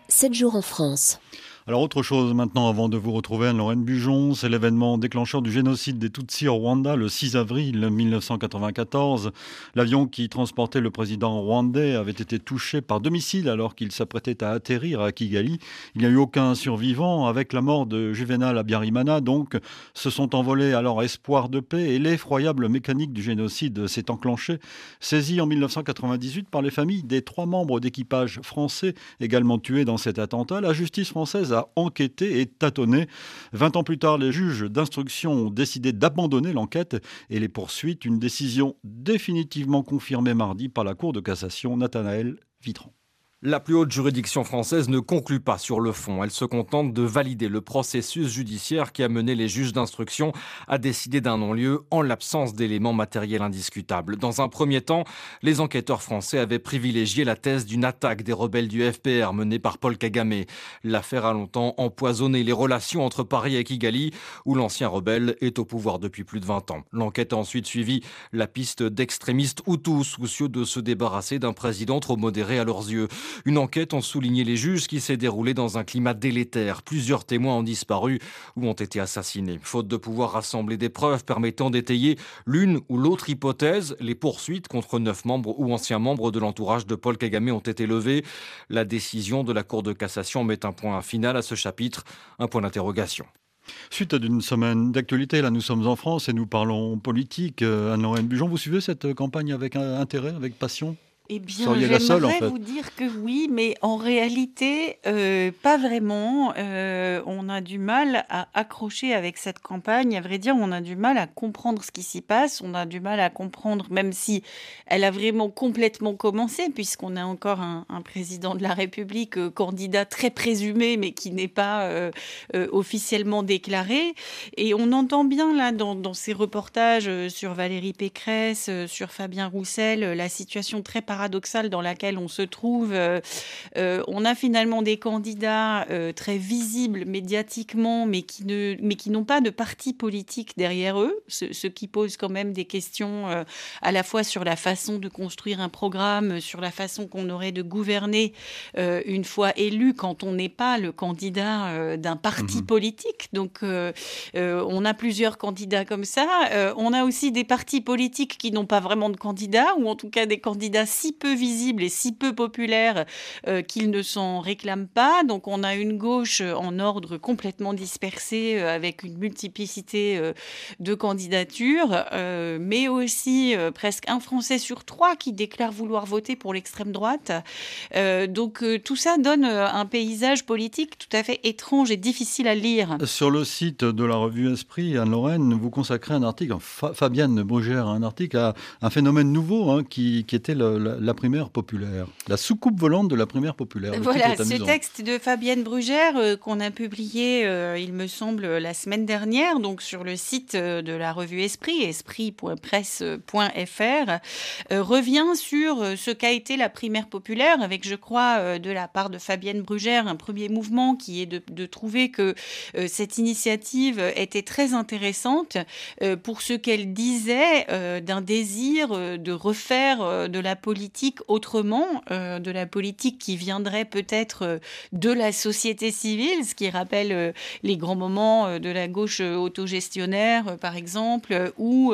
Sept jours en France. Alors autre chose maintenant avant de vous retrouver Anne-Lorraine Bujon, c'est l'événement déclencheur du génocide des Tutsis au Rwanda le 6 avril 1994. L'avion qui transportait le président rwandais avait été touché par domicile alors qu'il s'apprêtait à atterrir à Kigali. Il n'y a eu aucun survivant avec la mort de Juvenal Abiyarimana donc se sont envolés alors espoir de paix et l'effroyable mécanique du génocide s'est enclenchée. Saisi en 1998 par les familles des trois membres d'équipage français également tués dans cet attentat, la justice française a enquêté et tâtonné. Vingt ans plus tard, les juges d'instruction ont décidé d'abandonner l'enquête et les poursuites. Une décision définitivement confirmée mardi par la Cour de cassation Nathanaël Vitran. La plus haute juridiction française ne conclut pas sur le fond. Elle se contente de valider le processus judiciaire qui a mené les juges d'instruction à décider d'un non-lieu en l'absence d'éléments matériels indiscutables. Dans un premier temps, les enquêteurs français avaient privilégié la thèse d'une attaque des rebelles du FPR menée par Paul Kagame. L'affaire a longtemps empoisonné les relations entre Paris et Kigali, où l'ancien rebelle est au pouvoir depuis plus de 20 ans. L'enquête a ensuite suivi la piste d'extrémistes Hutus soucieux de se débarrasser d'un président trop modéré à leurs yeux. Une enquête, ont souligné les juges, qui s'est déroulée dans un climat délétère. Plusieurs témoins ont disparu ou ont été assassinés. Faute de pouvoir rassembler des preuves permettant d'étayer l'une ou l'autre hypothèse, les poursuites contre neuf membres ou anciens membres de l'entourage de Paul Kagame ont été levées. La décision de la Cour de cassation met un point final à ce chapitre, un point d'interrogation. Suite d'une semaine d'actualité, là nous sommes en France et nous parlons politique. Euh, Anne-Lorraine Bujon, vous suivez cette campagne avec intérêt, avec passion? Eh bien, j'aimerais vous dire que oui, mais en réalité, euh, pas vraiment. Euh, on a du mal à accrocher avec cette campagne. À vrai dire, on a du mal à comprendre ce qui s'y passe. On a du mal à comprendre, même si elle a vraiment complètement commencé, puisqu'on a encore un, président de la République, euh, candidat très présumé, mais qui n'est pas officiellement déclaré. Et on entend bien là dans, dans ces reportages sur Valérie Pécresse, sur Fabien Roussel, la situation très paradoxale paradoxale dans laquelle on se trouve. Euh, euh, on a finalement des candidats euh, très visibles médiatiquement, mais qui ne, mais qui n'ont pas de parti politique derrière eux, ce, qui pose quand même des questions à la fois sur la façon de construire un programme, sur la façon qu'on aurait de gouverner une fois élu quand on n'est pas le candidat d'un parti mhm. politique. Donc, on a plusieurs candidats comme ça. on a aussi des partis politiques qui n'ont pas vraiment de candidats, ou en tout cas des candidats si peu visible et si peu populaire euh, qu'il ne s'en réclame pas. Donc on a une gauche en ordre complètement dispersée euh, avec une multiplicité euh, de candidatures, mais aussi presque un Français sur trois qui déclare vouloir voter pour l'extrême droite. donc tout ça donne un paysage politique tout à fait étrange et difficile à lire. Sur le site de la revue Esprit, Anne-Lorraine, vous consacrez un article, Fabienne Brugère, un article à un phénomène nouveau hein, qui, était le, la primaire populaire, la soucoupe volante de la primaire populaire. voilà, ce texte de Fabienne Brugère euh, qu'on a publié, euh, il me semble, la semaine dernière, donc sur le site euh, de la revue Esprit, esprit.presse.fr, revient sur ce qu'a été la primaire populaire, avec, je crois, de la part de Fabienne Brugère, un premier mouvement qui est de, de trouver que cette initiative était très intéressante pour ce qu'elle disait d'un désir de refaire de la politique autrement, euh, de la politique qui viendrait peut-être euh, de la société civile, ce qui rappelle euh, les grands moments de la gauche autogestionnaire, par exemple, ou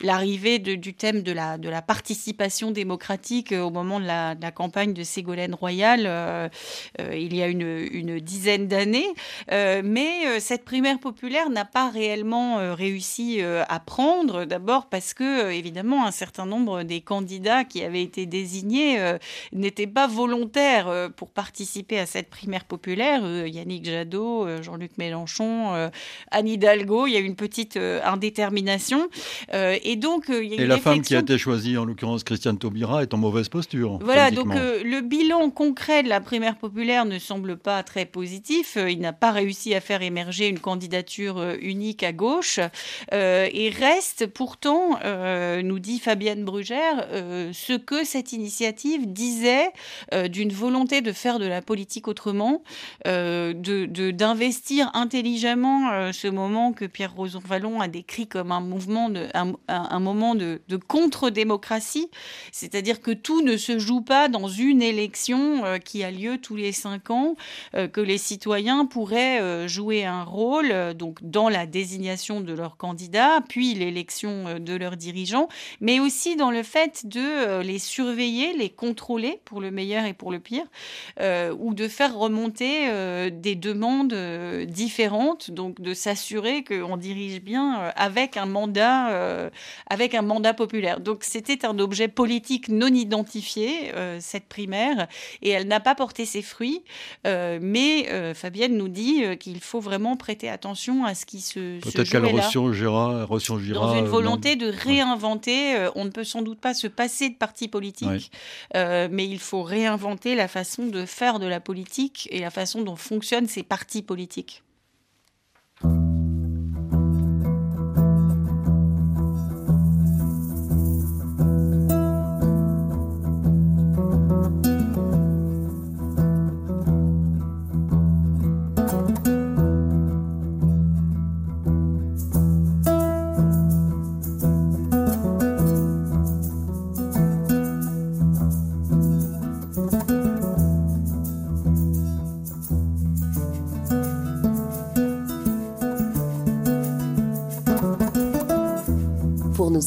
l'arrivée du thème de la, participation démocratique au moment de la, campagne de Ségolène Royal, il y a une, une dizaine d'années. mais cette primaire populaire n'a pas réellement réussi à prendre, d'abord parce que, évidemment, un certain nombre des candidats qui avaient été désignés euh, n'étaient pas volontaires euh, pour participer à cette primaire populaire. Euh, Yannick Jadot, Jean-Luc Mélenchon, Anne Hidalgo, il y a une petite indétermination. et donc, il y a Et la femme qui a été choisie, en l'occurrence Christiane Taubira, est en mauvaise posture. Voilà, donc le bilan concret de la primaire populaire ne semble pas très positif. Il n'a pas réussi à faire émerger une candidature unique à gauche. et reste pourtant, nous dit Fabienne Brugère, ce que cette initiative disait euh, d'une volonté de faire de la politique autrement, euh, d'investir intelligemment euh, ce moment que Pierre Roson Vallon a décrit comme un mouvement, de, un, moment de, de contre-démocratie, c'est-à-dire que tout ne se joue pas dans une élection qui a lieu tous les cinq ans, que les citoyens pourraient jouer un rôle donc dans la désignation de leurs candidats, puis l'élection de leurs dirigeants, mais aussi dans le fait de les surveiller surveiller, les contrôler pour le meilleur et pour le pire, euh, ou de faire remonter euh, des demandes euh, différentes, donc de s'assurer qu'on dirige bien avec un mandat, avec un mandat populaire. Donc c'était un objet politique non identifié cette primaire, et elle n'a pas porté ses fruits. mais Fabienne nous dit qu'il faut vraiment prêter attention à ce qui se, Peut-être qu'elle ressurgira, ressurgira dans une volonté de réinventer. on ne peut sans doute pas se passer de parti politique euh, mais il faut réinventer la façon de faire de la politique et la façon dont fonctionnent ces partis politiques.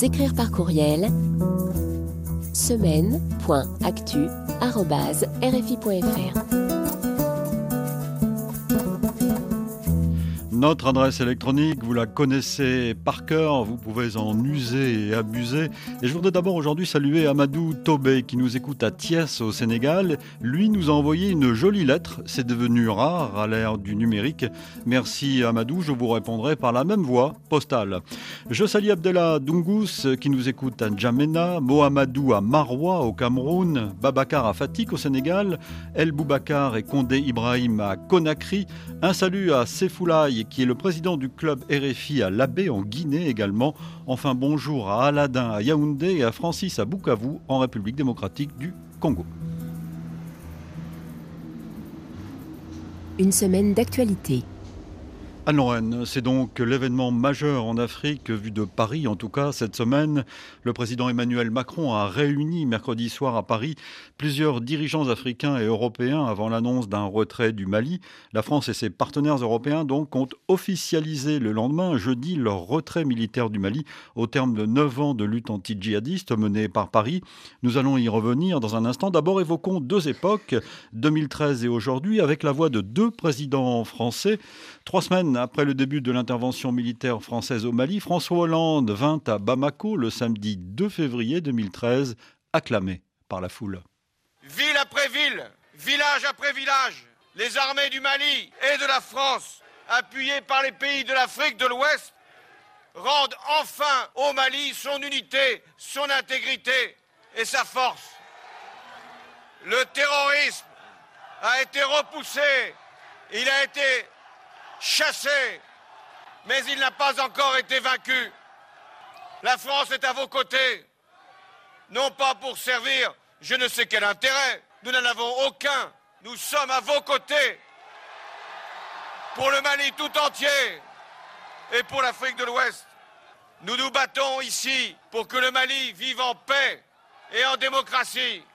Écrire par courriel, semaine.actu.rfi.fr. Notre adresse électronique, vous la connaissez par cœur, vous pouvez en user et abuser. Et je voudrais d'abord aujourd'hui saluer Amadou Tobé qui nous écoute à Thiès au Sénégal. Lui nous a envoyé une jolie lettre, c'est devenu rare à l'ère du numérique. Merci Amadou, je vous répondrai par la même voie postale. Je salue Abdellah Dungous qui nous écoute à N'Djamena, Mohamedou à Maroua au Cameroun, Babacar à Fatik au Sénégal, El Boubacar et Condé Ibrahim à Conakry. Un salut à Sefoulaï qui est le président du club RFI à Labé en Guinée également. Enfin, bonjour à Aladin à Yaoundé et à Francis à Bukavu en République démocratique du Congo. Une semaine d'actualité. Anne-Lorraine, c'est donc l'événement majeur en Afrique, vu de Paris en tout cas, cette semaine. Le président Emmanuel Macron a réuni mercredi soir à Paris plusieurs dirigeants africains et européens avant l'annonce d'un retrait du Mali. La France et ses partenaires européens donc ont officialisé le lendemain, jeudi, leur retrait militaire du Mali au terme de neuf ans de lutte anti-djihadiste menée par Paris. Nous allons y revenir dans un instant. D'abord, évoquons deux époques, 2013 et aujourd'hui, avec la voix de deux présidents français. Trois semaines après le début de l'intervention militaire française au Mali, François Hollande vint à Bamako le samedi 2 février 2013, acclamé par la foule. Ville après ville, village après village, les armées du Mali et de la France, appuyées par les pays de l'Afrique de l'Ouest, rendent enfin au Mali son unité, son intégrité et sa force. Le terrorisme a été repoussé, il a été chassé, mais il n'a pas encore été vaincu. La France est à vos côtés, non pas pour servir je ne sais quel intérêt, nous n'en avons aucun, nous sommes à vos côtés pour le Mali tout entier et pour l'Afrique de l'Ouest. Nous nous battons ici pour que le Mali vive en paix et en démocratie.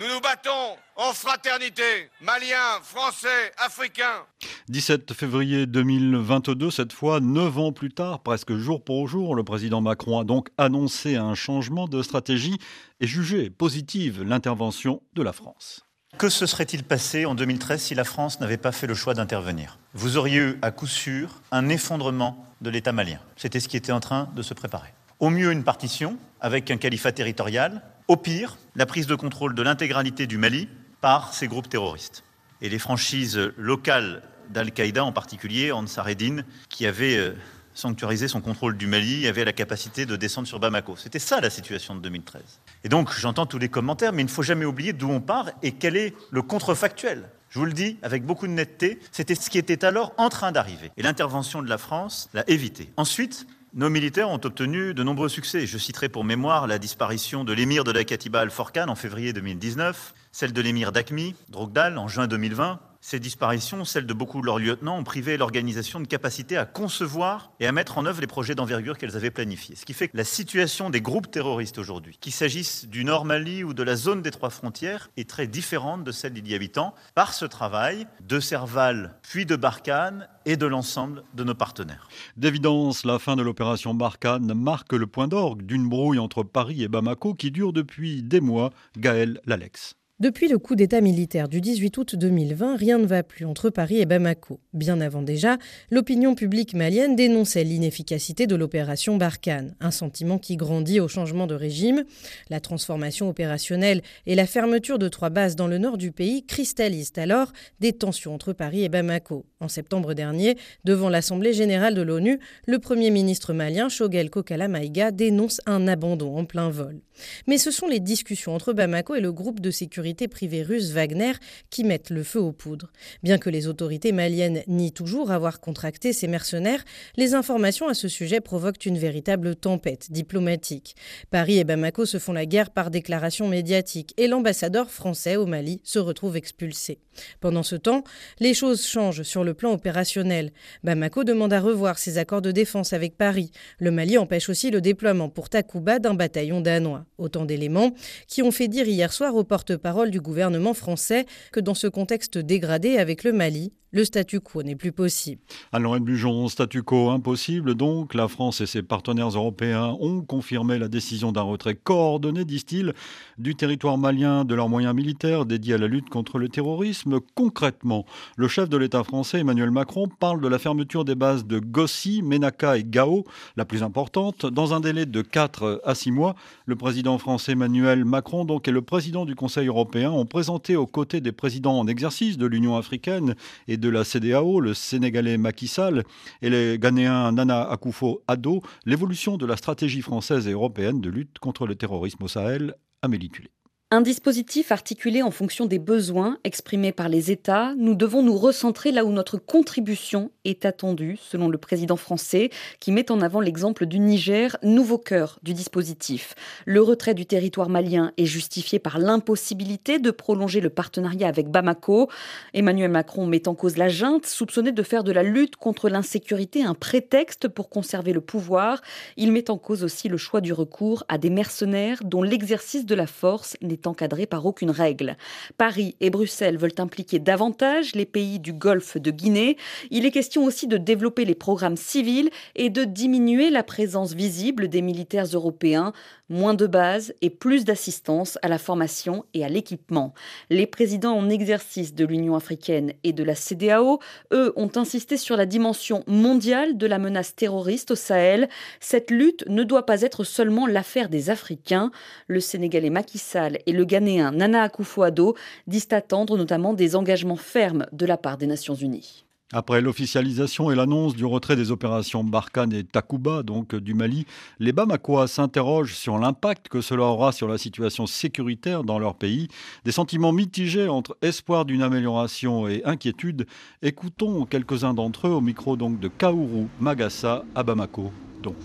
Nous nous battons en fraternité, maliens, français, africains. 17 février 2022, cette fois, neuf ans plus tard, presque jour pour jour, le président Macron a donc annoncé un changement de stratégie et jugé positive l'intervention de la France. Que se serait-il passé en 2013 si la France n'avait pas fait le choix d'intervenir? Vous auriez eu à coup sûr un effondrement de l'État malien. C'était ce qui était en train de se préparer. Au mieux une partition avec un califat territorial, au pire, la prise de contrôle de l'intégralité du Mali par ces groupes terroristes. Et les franchises locales d'Al-Qaïda, en particulier Ansar Eddin, qui avait euh, sanctuarisé son contrôle du Mali, avait la capacité de descendre sur Bamako. C'était ça la situation de 2013. Et donc j'entends tous les commentaires, mais il ne faut jamais oublier d'où on part et quel est le contrefactuel. Je vous le dis avec beaucoup de netteté, c'était ce qui était alors en train d'arriver. Et l'intervention de la France l'a évité. Ensuite, nos militaires ont obtenu de nombreux succès. Je citerai pour mémoire la disparition de l'émir de la Katiba Al-Forkan en février 2019, celle de l'émir d'Akmi, Drogdal, en juin 2020, ces disparitions, celles de beaucoup de leurs lieutenants, ont privé l'organisation de capacité à concevoir et à mettre en œuvre les projets d'envergure qu'elles avaient planifiés. Ce qui fait que la situation des groupes terroristes aujourd'hui, qu'il s'agisse du Nord Mali ou de la zone des trois frontières, est très différente de celle d'il y par ce travail de Serval puis de Barkhane et de l'ensemble de nos partenaires. D'évidence, la fin de l'opération Barkhane marque le point d'orgue d'une brouille entre Paris et Bamako qui dure depuis des mois. Gaël Lalex. Depuis le coup d'État militaire du 18 août 2020, rien ne va plus entre Paris et Bamako. Bien avant déjà, l'opinion publique malienne dénonçait l'inefficacité de l'opération Barkhane, un sentiment qui grandit au changement de régime. La transformation opérationnelle et la fermeture de trois bases dans le nord du pays cristallisent alors des tensions entre Paris et Bamako. En septembre dernier, devant l'Assemblée générale de l'ONU, le Premier ministre malien Shogel Kokala Maïga dénonce un abandon en plein vol. Mais ce sont les discussions entre Bamako et le groupe de sécurité privé russe Wagner qui mettent le feu aux poudres. Bien que les autorités maliennes nient toujours avoir contracté ces mercenaires, les informations à ce sujet provoquent une véritable tempête diplomatique. Paris et Bamako se font la guerre par déclaration médiatique et l'ambassadeur français au Mali se retrouve expulsé. Pendant ce temps, les choses changent sur le plan opérationnel. Bamako demande à revoir ses accords de défense avec Paris. Le Mali empêche aussi le déploiement pour Takuba d'un bataillon danois. Autant d'éléments qui ont fait dire hier soir au porte-parole du gouvernement français que dans ce contexte dégradé avec le Mali, le statu quo n'est plus possible. Alors, Bujon, statu quo impossible donc. La France et ses partenaires européens ont confirmé la décision d'un retrait coordonné, disent-ils, du territoire malien de leurs moyens militaires dédiés à la lutte contre le terrorisme. Concrètement, le chef de l'État français, Emmanuel Macron, parle de la fermeture des bases de Gossi, Menaka et Gao, la plus importante, dans un délai de 4 à 6 mois. Le président français Emmanuel Macron donc, et le président du Conseil européen ont présenté aux côtés des présidents en exercice de l'Union africaine et de de la CDAO, le Sénégalais Macky Sall et les Ghanéens Nana Akufo-Addo, l'évolution de la stratégie française et européenne de lutte contre le terrorisme au Sahel, Amélie Tulé. Un dispositif articulé en fonction des besoins exprimés par les États, nous devons nous recentrer là où notre contribution est attendue, selon le président français, qui met en avant l'exemple du Niger, nouveau cœur du dispositif. Le retrait du territoire malien est justifié par l'impossibilité de prolonger le partenariat avec Bamako. Emmanuel Macron met en cause la junte, soupçonnée de faire de la lutte contre l'insécurité un prétexte pour conserver le pouvoir. Il met en cause aussi le choix du recours à des mercenaires dont l'exercice de la force n'est encadré par aucune règle. Paris et Bruxelles veulent impliquer davantage les pays du Golfe de Guinée. Il est question aussi de développer les programmes civils et de diminuer la présence visible des militaires européens moins de bases et plus d'assistance à la formation et à l'équipement. Les présidents en exercice de l'Union africaine et de la CDAO, eux, ont insisté sur la dimension mondiale de la menace terroriste au Sahel. Cette lutte ne doit pas être seulement l'affaire des Africains. Le Sénégalais Macky Sall et le Ghanéen Nana Akufo-Addo disent attendre notamment des engagements fermes de la part des Nations Unies. Après l'officialisation et l'annonce du retrait des opérations Barkhane et Takuba, donc du Mali, les Bamakois s'interrogent sur l'impact que cela aura sur la situation sécuritaire dans leur pays. Des sentiments mitigés entre espoir d'une amélioration et inquiétude. Écoutons quelques-uns d'entre eux au micro donc de Kaourou Magassa à Bamako. Donc.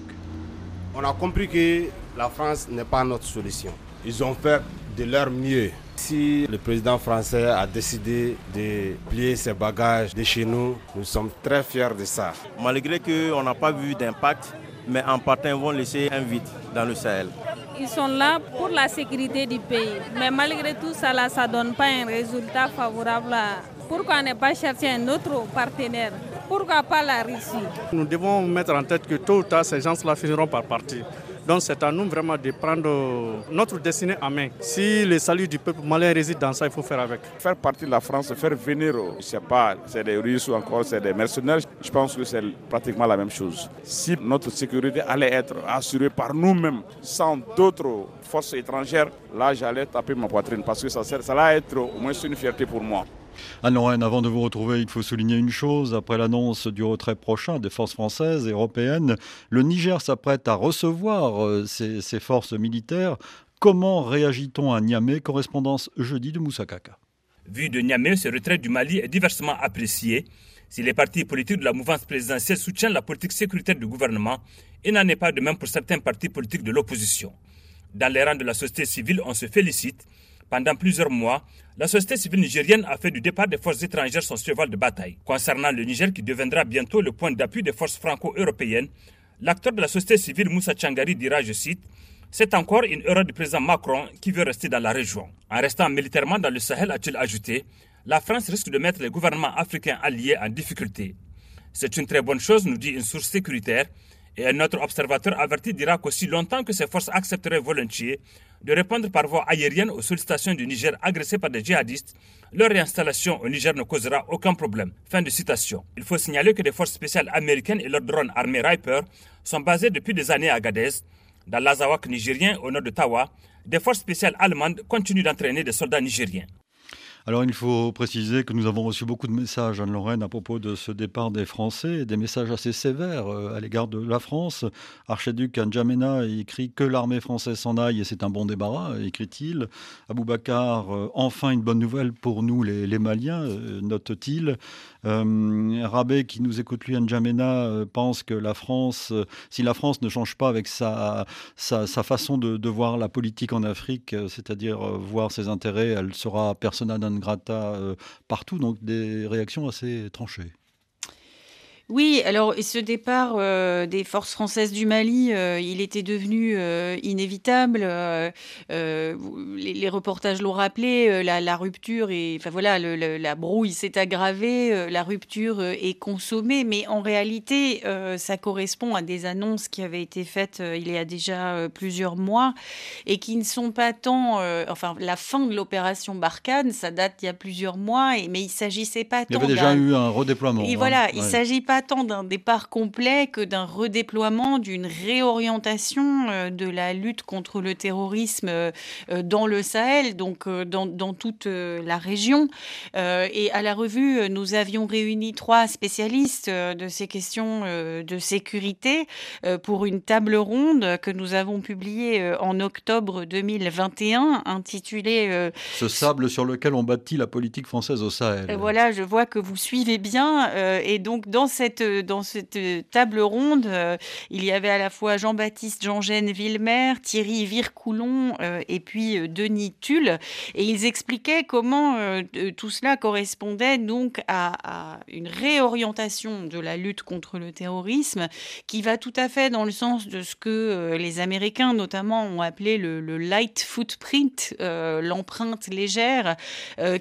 On a compris que la France n'est pas notre solution. Ils ont fait de leur mieux si le président français a décidé de plier ses bagages de chez nous, nous sommes très fiers de ça. Malgré qu'on n'a pas vu d'impact, mais en partant, ils vont laisser un vide dans le Sahel. Ils sont là pour la sécurité du pays. Mais malgré tout ça, ça ne donne pas un résultat favorable. Pourquoi ne pas chercher un autre partenaire? Pourquoi pas la Russie? Nous devons mettre en tête que tôt ou tard, ces gens-là finiront par partir. Donc c'est à nous vraiment de prendre notre destinée en main. Si le salut du peuple malien réside dans ça, il faut faire avec. Faire partie de la France, faire venir, je ne sais pas, c'est des Russes ou encore c'est des mercenaires, je pense que c'est pratiquement la même chose. Si notre sécurité allait être assurée par nous-mêmes, sans d'autres forces étrangères, là j'allais taper ma poitrine parce que ça, ça va être au moins une fierté pour moi. Anne Lorraine, avant de vous retrouver, il faut souligner une chose. Après l'annonce du retrait prochain des forces françaises et européennes, le Niger s'apprête à recevoir euh, ses, forces militaires. Comment réagit-on à Niamey? Correspondance jeudi de Moussa Kaka. Vu de Niamey, ce retrait du Mali est diversement apprécié. Si les partis politiques de la mouvance présidentielle soutiennent la politique sécuritaire du gouvernement, il n'en est pas de même pour certains partis politiques de l'opposition. Dans les rangs de la société civile, on se félicite pendant plusieurs mois, la société civile nigérienne a fait du départ des forces étrangères son cheval de bataille. Concernant le Niger qui deviendra bientôt le point d'appui des forces franco-européennes, l'acteur de la société civile Moussa Changari dira, je cite, c'est encore une erreur du président Macron qui veut rester dans la région. En restant militairement dans le Sahel, a-t-il ajouté, la France risque de mettre les gouvernements africains alliés en difficulté. C'est une très bonne chose, nous dit une source sécuritaire, et un autre observateur averti dira qu'aussi longtemps que ces forces accepteraient volontiers de répondre par voie aérienne aux sollicitations du Niger agressées par des djihadistes, leur réinstallation au Niger ne causera aucun problème. Fin de citation. Il faut signaler que des forces spéciales américaines et leurs drones armés Riper sont basés depuis des années à Gadez. Dans l'Azawak nigérien, au nord de Tawa, des forces spéciales allemandes continuent d'entraîner des soldats nigériens. Alors il faut préciser que nous avons reçu beaucoup de messages, Anne-Lorraine, à propos de ce départ des Français, des messages assez sévères euh, à l'égard de la France. Archiduc N'Djamena écrit que l'armée française s'en aille et c'est un bon débarras, écrit-il. Aboubacar, euh, enfin une bonne nouvelle pour nous les, Maliens, euh. Rabé, qui nous écoute lui, N'Djamena, pense que la France, si la France ne change pas avec sa, façon de, de, voir la politique en Afrique, c'est-à-dire voir ses intérêts, elle sera persona non grata euh, partout, donc des réactions assez tranchées. Oui, alors ce départ euh, des forces françaises du Mali, euh, il était devenu euh, inévitable. Les, reportages l'ont rappelé, la, rupture et enfin voilà, la brouille s'est aggravée, la rupture est consommée, mais en réalité, ça correspond à des annonces qui avaient été faites il y a déjà plusieurs mois et qui ne sont pas tant, enfin la fin de l'opération Barkhane, ça date il y a plusieurs mois, et, mais il s'agissait pas tant. Il y avait déjà eu un redéploiement. Et voilà, hein. il s'agit pas tant d'un départ complet que d'un redéploiement, d'une réorientation euh, de la lutte contre le terrorisme euh, dans le Sahel, donc euh, dans, dans toute la région. Et à la revue, nous avions réuni trois spécialistes de ces questions de sécurité pour une table ronde que nous avons publiée en octobre 2021, intitulée Ce sable sur lequel on bâtit la politique française au Sahel. Voilà, je vois que vous suivez bien. Et donc, dans cette dans cette table ronde, euh, il y avait à la fois Jean-Baptiste Jean-Gène Villemer, Thierry Vircoulon euh, et puis euh, Denis Tulle. Et ils expliquaient comment tout cela correspondait donc à, une réorientation de la lutte contre le terrorisme qui va tout à fait dans le sens de ce que les Américains notamment ont appelé le, light footprint, l'empreinte légère,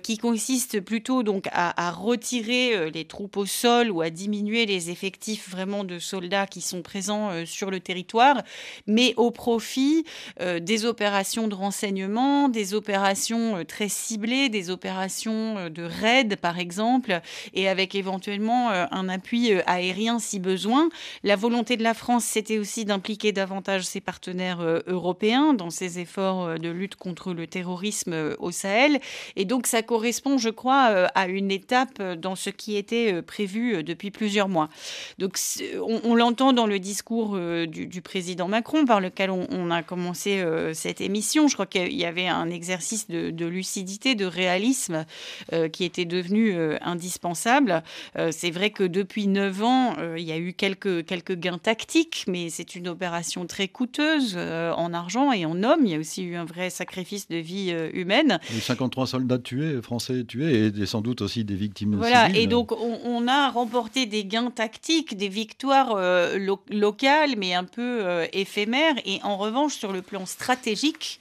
qui consiste plutôt donc à retirer les troupes au sol ou à diminuer les effectifs vraiment de soldats qui sont présents euh, sur le territoire, mais au profit euh, des opérations de renseignement, des opérations euh, très ciblées, des opérations de raid par exemple, et avec éventuellement un appui aérien si besoin. La volonté de la France, c'était aussi d'impliquer davantage ses partenaires européens dans ces efforts de lutte contre le terrorisme au Sahel. Et donc ça correspond, je crois, à une étape dans ce qui était prévu depuis plusieurs mois. Donc on, l'entend dans le discours euh, du, président Macron par lequel on, a commencé euh, cette émission. Je crois qu'il y avait un exercice de, lucidité, de réalisme euh, qui était devenu indispensable. c'est vrai que depuis neuf ans, il y a eu quelques, quelques gains tactiques, mais c'est une opération très coûteuse en argent et en hommes. Il y a aussi eu un vrai sacrifice de vie humaine. 53 soldats tués, français tués, et, sans doute aussi des victimes voilà, et donc on a remporté des gains tactiques, des victoires euh, locales, mais un peu euh, éphémères. Et en revanche, sur le plan stratégique,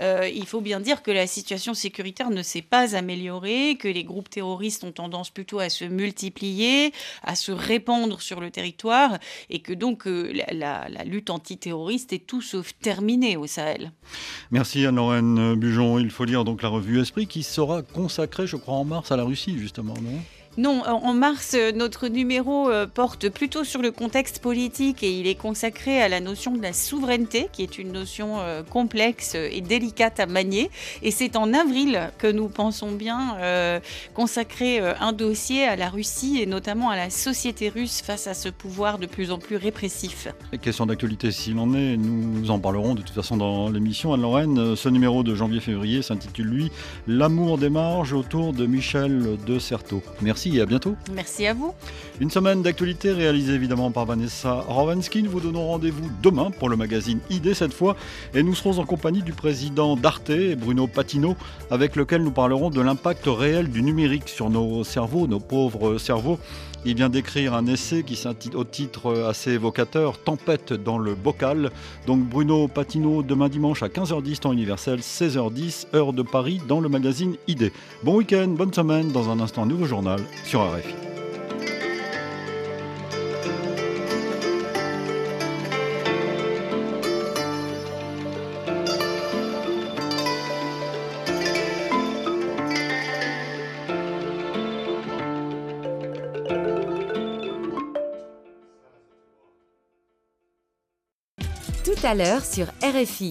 euh, il faut bien dire que la situation sécuritaire ne s'est pas améliorée, que les groupes terroristes ont tendance plutôt à se multiplier, à se répandre sur le territoire, et que donc la, lutte antiterroriste est tout sauf terminée au Sahel. Merci Anne-Lorraine Bujon. Il faut lire donc la revue Esprit qui sera consacrée, je crois, en mars à la Russie, justement, non, en mars, euh, notre numéro euh, porte plutôt sur le contexte politique et il est consacré à la notion de la souveraineté, qui est une notion euh, complexe et délicate à manier. Et c'est en avril que nous pensons bien consacrer un dossier à la Russie et notamment à la société russe face à ce pouvoir de plus en plus répressif. Question d'actualité s'il en est, nous en parlerons de toute façon dans l'émission. Anne-Lorraine, ce numéro de janvier-février s'intitule lui L'amour des marges autour de Michel de Certeau. Merci Merci et à bientôt. Merci à vous. Une semaine d'actualité réalisée évidemment par Vanessa Rovansky. Nous vous donnons rendez-vous demain pour le magazine ID cette fois. Et nous serons en compagnie du président d'Arte, Bruno Patino, avec lequel nous parlerons de l'impact réel du numérique sur nos cerveaux, nos pauvres cerveaux. Il vient d'écrire un essai qui s'intitule au titre assez évocateur Tempête dans le bocal. Donc Bruno Patino demain dimanche à 15h10 temps universel, 16h10 heure de Paris dans le magazine ID. Bon week-end, bonne semaine, dans un instant nouveau journal sur RFI. À l'heure sur RFI.